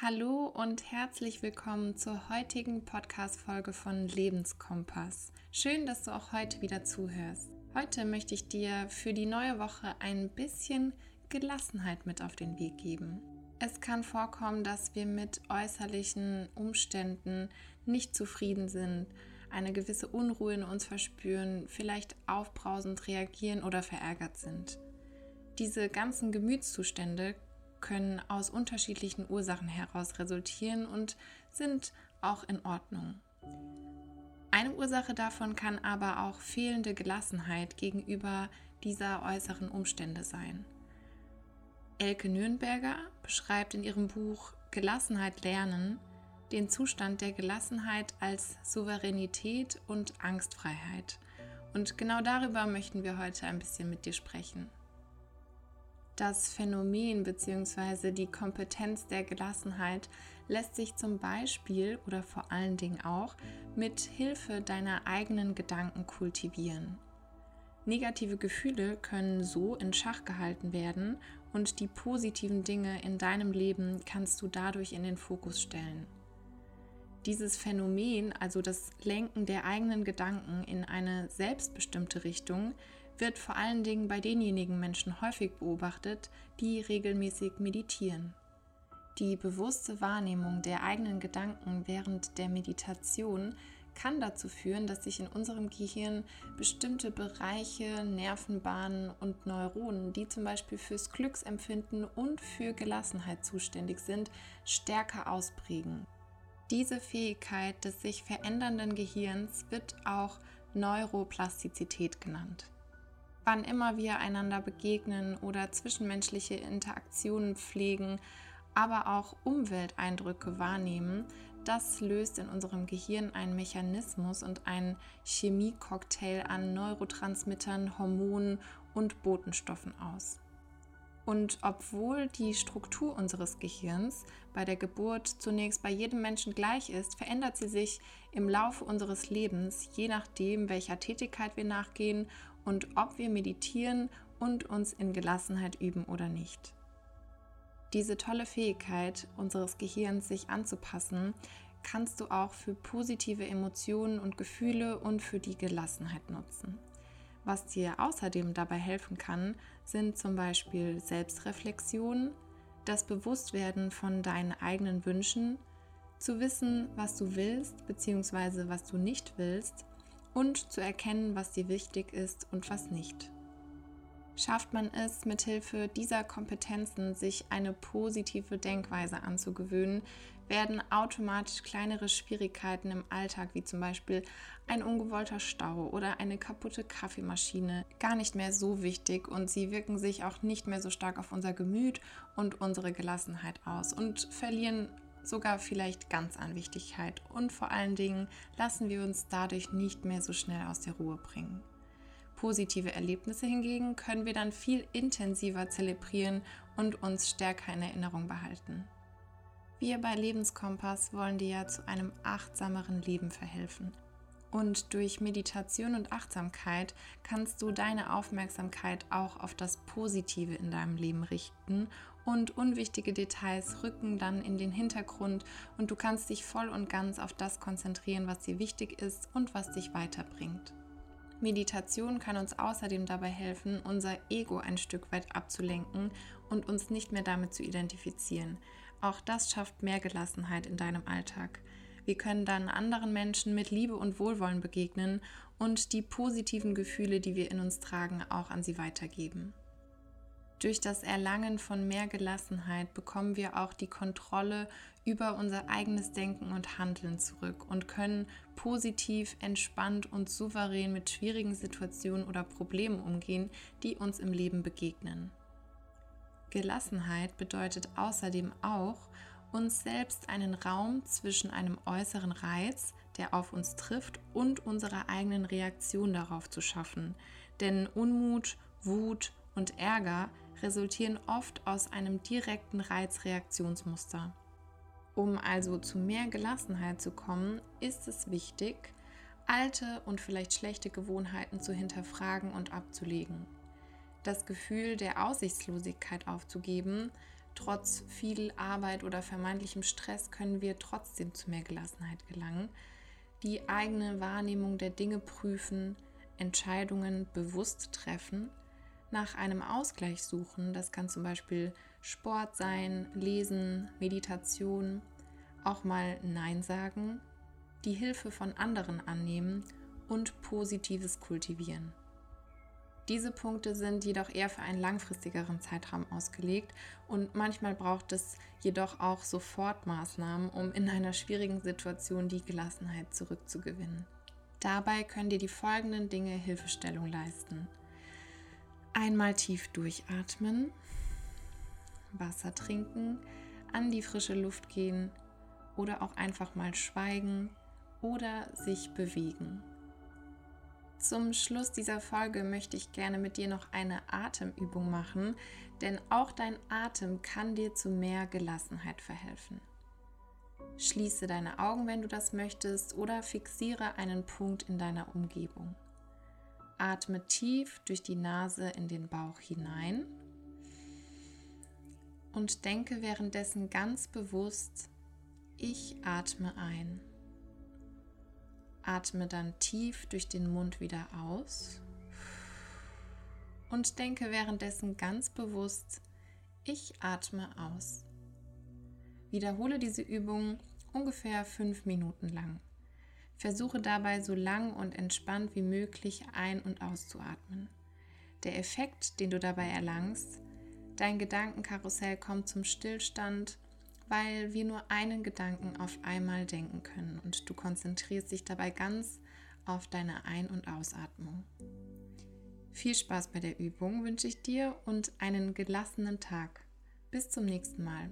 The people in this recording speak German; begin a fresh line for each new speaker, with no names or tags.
Hallo und herzlich willkommen zur heutigen Podcast-Folge von Lebenskompass. Schön, dass du auch heute wieder zuhörst. Heute möchte ich dir für die neue Woche ein bisschen Gelassenheit mit auf den Weg geben. Es kann vorkommen, dass wir mit äußerlichen Umständen nicht zufrieden sind, eine gewisse Unruhe in uns verspüren, vielleicht aufbrausend reagieren oder verärgert sind. Diese ganzen Gemütszustände können aus unterschiedlichen Ursachen heraus resultieren und sind auch in Ordnung. Eine Ursache davon kann aber auch fehlende Gelassenheit gegenüber dieser äußeren Umstände sein. Elke Nürnberger beschreibt in ihrem Buch Gelassenheit lernen den Zustand der Gelassenheit als Souveränität und Angstfreiheit. Und genau darüber möchten wir heute ein bisschen mit dir sprechen. Das Phänomen bzw. die Kompetenz der Gelassenheit lässt sich zum Beispiel oder vor allen Dingen auch mit Hilfe deiner eigenen Gedanken kultivieren. Negative Gefühle können so in Schach gehalten werden und die positiven Dinge in deinem Leben kannst du dadurch in den Fokus stellen. Dieses Phänomen, also das Lenken der eigenen Gedanken in eine selbstbestimmte Richtung, wird vor allen Dingen bei denjenigen Menschen häufig beobachtet, die regelmäßig meditieren. Die bewusste Wahrnehmung der eigenen Gedanken während der Meditation kann dazu führen, dass sich in unserem Gehirn bestimmte Bereiche, Nervenbahnen und Neuronen, die zum Beispiel fürs Glücksempfinden und für Gelassenheit zuständig sind, stärker ausprägen. Diese Fähigkeit des sich verändernden Gehirns wird auch Neuroplastizität genannt wann immer wir einander begegnen oder zwischenmenschliche Interaktionen pflegen, aber auch Umwelteindrücke wahrnehmen, das löst in unserem Gehirn einen Mechanismus und einen Chemiecocktail an Neurotransmittern, Hormonen und Botenstoffen aus. Und obwohl die Struktur unseres Gehirns bei der Geburt zunächst bei jedem Menschen gleich ist, verändert sie sich im Laufe unseres Lebens, je nachdem, welcher Tätigkeit wir nachgehen und ob wir meditieren und uns in Gelassenheit üben oder nicht. Diese tolle Fähigkeit unseres Gehirns, sich anzupassen, kannst du auch für positive Emotionen und Gefühle und für die Gelassenheit nutzen. Was dir außerdem dabei helfen kann, sind zum Beispiel Selbstreflexion, das Bewusstwerden von deinen eigenen Wünschen, zu wissen, was du willst bzw. was du nicht willst und zu erkennen, was dir wichtig ist und was nicht. Schafft man es, mithilfe dieser Kompetenzen sich eine positive Denkweise anzugewöhnen, werden automatisch kleinere Schwierigkeiten im Alltag, wie zum Beispiel ein ungewollter Stau oder eine kaputte Kaffeemaschine, gar nicht mehr so wichtig und sie wirken sich auch nicht mehr so stark auf unser Gemüt und unsere Gelassenheit aus und verlieren sogar vielleicht ganz an Wichtigkeit und vor allen Dingen lassen wir uns dadurch nicht mehr so schnell aus der Ruhe bringen. Positive Erlebnisse hingegen können wir dann viel intensiver zelebrieren und uns stärker in Erinnerung behalten. Wir bei Lebenskompass wollen dir ja zu einem achtsameren Leben verhelfen. Und durch Meditation und Achtsamkeit kannst du deine Aufmerksamkeit auch auf das Positive in deinem Leben richten und unwichtige Details rücken dann in den Hintergrund und du kannst dich voll und ganz auf das konzentrieren, was dir wichtig ist und was dich weiterbringt. Meditation kann uns außerdem dabei helfen, unser Ego ein Stück weit abzulenken und uns nicht mehr damit zu identifizieren. Auch das schafft mehr Gelassenheit in deinem Alltag. Wir können dann anderen Menschen mit Liebe und Wohlwollen begegnen und die positiven Gefühle, die wir in uns tragen, auch an sie weitergeben. Durch das Erlangen von mehr Gelassenheit bekommen wir auch die Kontrolle über unser eigenes Denken und Handeln zurück und können positiv, entspannt und souverän mit schwierigen Situationen oder Problemen umgehen, die uns im Leben begegnen. Gelassenheit bedeutet außerdem auch, uns selbst einen Raum zwischen einem äußeren Reiz, der auf uns trifft, und unserer eigenen Reaktion darauf zu schaffen. Denn Unmut, Wut und Ärger resultieren oft aus einem direkten Reizreaktionsmuster. Um also zu mehr Gelassenheit zu kommen, ist es wichtig, alte und vielleicht schlechte Gewohnheiten zu hinterfragen und abzulegen. Das Gefühl der Aussichtslosigkeit aufzugeben, trotz viel Arbeit oder vermeintlichem Stress können wir trotzdem zu mehr Gelassenheit gelangen. Die eigene Wahrnehmung der Dinge prüfen, Entscheidungen bewusst treffen, nach einem Ausgleich suchen. Das kann zum Beispiel Sport sein, Lesen, Meditation, auch mal Nein sagen, die Hilfe von anderen annehmen und Positives kultivieren. Diese Punkte sind jedoch eher für einen langfristigeren Zeitraum ausgelegt und manchmal braucht es jedoch auch Sofortmaßnahmen, um in einer schwierigen Situation die Gelassenheit zurückzugewinnen. Dabei können dir die folgenden Dinge Hilfestellung leisten. Einmal tief durchatmen, Wasser trinken, an die frische Luft gehen oder auch einfach mal schweigen oder sich bewegen. Zum Schluss dieser Folge möchte ich gerne mit dir noch eine Atemübung machen, denn auch dein Atem kann dir zu mehr Gelassenheit verhelfen. Schließe deine Augen, wenn du das möchtest, oder fixiere einen Punkt in deiner Umgebung. Atme tief durch die Nase in den Bauch hinein und denke währenddessen ganz bewusst, ich atme ein. Atme dann tief durch den Mund wieder aus und denke währenddessen ganz bewusst, ich atme aus. Wiederhole diese Übung ungefähr fünf Minuten lang. Versuche dabei so lang und entspannt wie möglich ein- und auszuatmen. Der Effekt, den du dabei erlangst, dein Gedankenkarussell kommt zum Stillstand weil wir nur einen Gedanken auf einmal denken können und du konzentrierst dich dabei ganz auf deine Ein- und Ausatmung. Viel Spaß bei der Übung wünsche ich dir und einen gelassenen Tag. Bis zum nächsten Mal.